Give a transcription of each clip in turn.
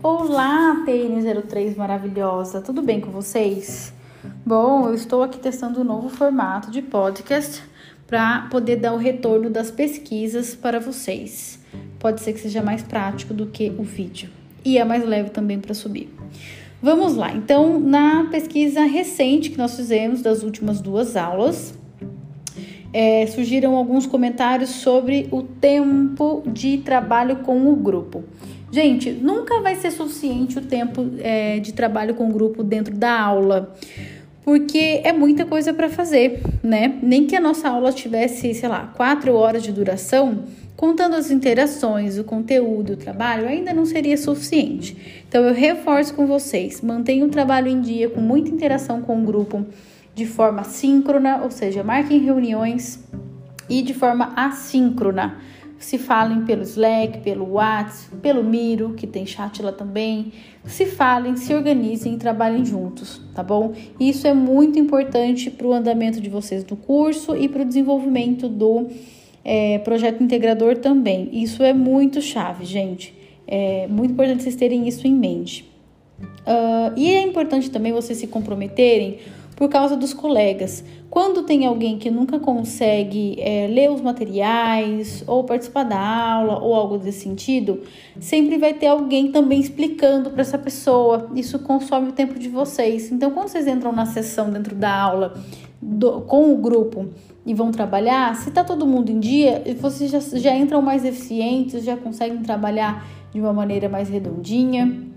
Olá, TN03 maravilhosa, tudo bem com vocês? Bom, eu estou aqui testando um novo formato de podcast para poder dar o retorno das pesquisas para vocês. Pode ser que seja mais prático do que o vídeo e é mais leve também para subir. Vamos lá, então, na pesquisa recente que nós fizemos das últimas duas aulas, é, surgiram alguns comentários sobre o tempo de trabalho com o grupo. Gente, nunca vai ser suficiente o tempo é, de trabalho com o grupo dentro da aula, porque é muita coisa para fazer, né? Nem que a nossa aula tivesse, sei lá, quatro horas de duração, contando as interações, o conteúdo, o trabalho, ainda não seria suficiente. Então eu reforço com vocês, mantenha o trabalho em dia com muita interação com o grupo de forma síncrona, ou seja, marquem reuniões e de forma assíncrona se falem pelo Slack, pelo WhatsApp, pelo Miro, que tem chat lá também. Se falem, se organizem e trabalhem juntos, tá bom? Isso é muito importante para o andamento de vocês do curso e para o desenvolvimento do é, projeto integrador também. Isso é muito chave, gente. É muito importante vocês terem isso em mente. Uh, e é importante também vocês se comprometerem por causa dos colegas. Quando tem alguém que nunca consegue é, ler os materiais ou participar da aula ou algo desse sentido, sempre vai ter alguém também explicando para essa pessoa. Isso consome o tempo de vocês. Então, quando vocês entram na sessão dentro da aula do, com o grupo e vão trabalhar, se está todo mundo em dia, vocês já, já entram mais eficientes, já conseguem trabalhar de uma maneira mais redondinha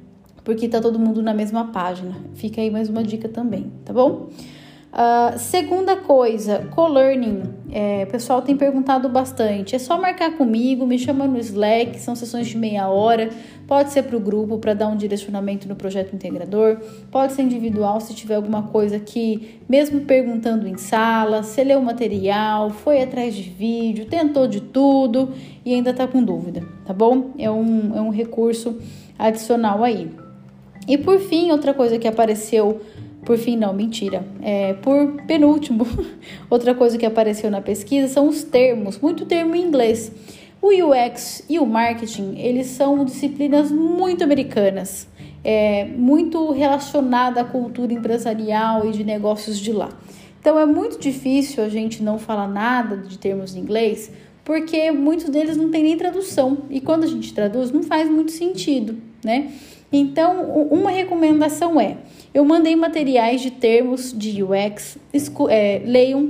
porque tá todo mundo na mesma página. Fica aí mais uma dica também, tá bom? Uh, segunda coisa, co-learning. É, o pessoal tem perguntado bastante. É só marcar comigo, me chama no Slack, são sessões de meia hora. Pode ser para o grupo para dar um direcionamento no projeto integrador, pode ser individual se tiver alguma coisa que, mesmo perguntando em sala, você leu material, foi atrás de vídeo, tentou de tudo e ainda está com dúvida, tá bom? É um, é um recurso adicional aí. E por fim, outra coisa que apareceu, por fim não, mentira, é, por penúltimo, outra coisa que apareceu na pesquisa são os termos, muito termo em inglês. O UX e o marketing, eles são disciplinas muito americanas, é, muito relacionada à cultura empresarial e de negócios de lá. Então é muito difícil a gente não falar nada de termos em inglês, porque muitos deles não tem nem tradução. E quando a gente traduz, não faz muito sentido, né? Então, uma recomendação é: eu mandei materiais de termos de UX, é, leiam.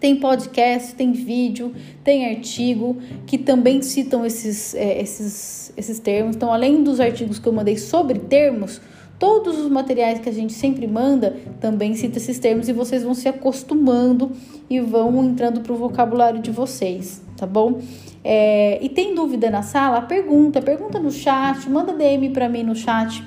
Tem podcast, tem vídeo, tem artigo que também citam esses, é, esses, esses termos. Então, além dos artigos que eu mandei sobre termos, todos os materiais que a gente sempre manda também citam esses termos e vocês vão se acostumando e vão entrando para o vocabulário de vocês, tá bom? É, e tem dúvida na sala? Pergunta, pergunta no chat, manda DM para mim no chat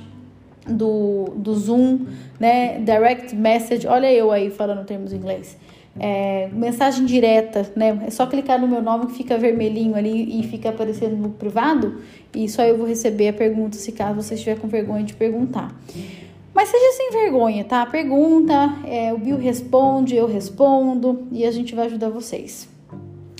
do, do Zoom, né? Direct message, olha eu aí falando termos em inglês. É, mensagem direta, né? É só clicar no meu nome que fica vermelhinho ali e fica aparecendo no privado e só eu vou receber a pergunta se caso você estiver com vergonha de perguntar. Mas seja sem vergonha, tá? Pergunta, é, o Bill responde, eu respondo e a gente vai ajudar vocês.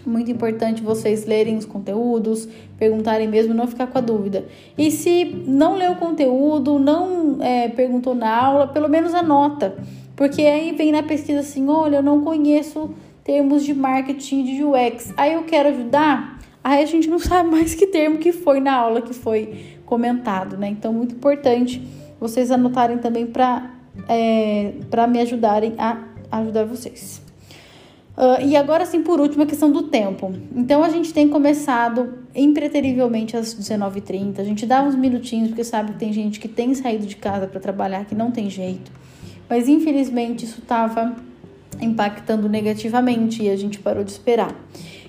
Muito importante vocês lerem os conteúdos, perguntarem mesmo, não ficar com a dúvida. E se não leu o conteúdo, não é, perguntou na aula, pelo menos anota. Porque aí vem na pesquisa assim: olha, eu não conheço termos de marketing de UX. Aí eu quero ajudar. Aí a gente não sabe mais que termo que foi na aula que foi comentado, né? Então, muito importante vocês anotarem também para é, me ajudarem a ajudar vocês. Uh, e agora sim, por último, a questão do tempo. Então a gente tem começado impreterivelmente às 19h30. A gente dá uns minutinhos, porque sabe que tem gente que tem saído de casa para trabalhar, que não tem jeito. Mas infelizmente isso estava impactando negativamente e a gente parou de esperar.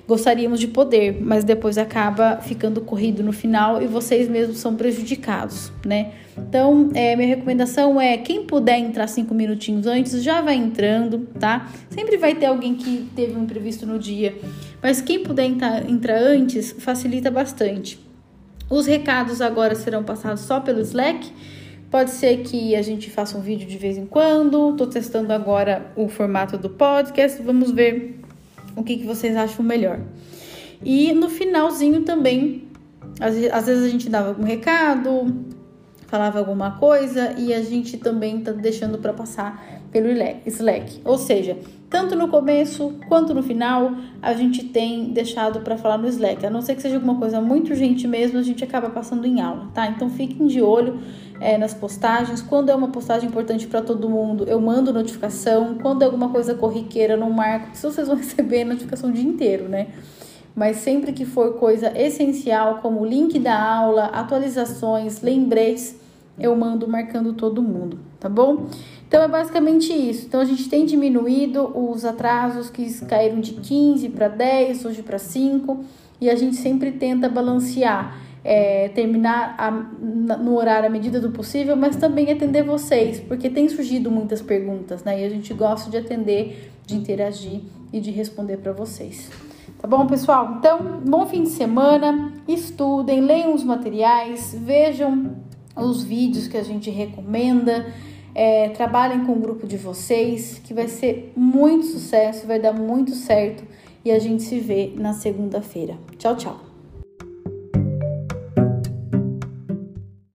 Gostaríamos de poder, mas depois acaba ficando corrido no final e vocês mesmos são prejudicados, né? Então, é, minha recomendação é quem puder entrar cinco minutinhos antes, já vai entrando, tá? Sempre vai ter alguém que teve um imprevisto no dia, mas quem puder entrar, entrar antes facilita bastante. Os recados agora serão passados só pelo Slack. Pode ser que a gente faça um vídeo de vez em quando. Tô testando agora o formato do podcast. Vamos ver o que, que vocês acham melhor. E no finalzinho também, às, vezes a gente dava algum recado, falava alguma coisa e a gente também tá deixando para passar pelo Slack. Ou seja, tanto no começo quanto no final, a gente tem deixado para falar no Slack. A não ser que seja alguma coisa muito urgente mesmo, a gente acaba passando em aula, tá? Então fiquem de olho é, nas postagens. Quando é uma postagem importante para todo mundo, eu mando notificação. Quando é alguma coisa corriqueira, eu não marco, se vocês vão receber notificação o dia inteiro, né? Mas sempre que for coisa essencial, como link da aula, atualizações, lembretes, eu mando marcando todo mundo, tá bom? Então é basicamente isso. Então a gente tem diminuído os atrasos que caíram de 15 para 10, hoje para 5, e a gente sempre tenta balancear. É, terminar a, no horário à medida do possível, mas também atender vocês, porque tem surgido muitas perguntas, né? E a gente gosta de atender, de interagir e de responder para vocês. Tá bom, pessoal? Então, bom fim de semana, estudem, leiam os materiais, vejam os vídeos que a gente recomenda, é, trabalhem com o grupo de vocês, que vai ser muito sucesso, vai dar muito certo e a gente se vê na segunda-feira. Tchau, tchau!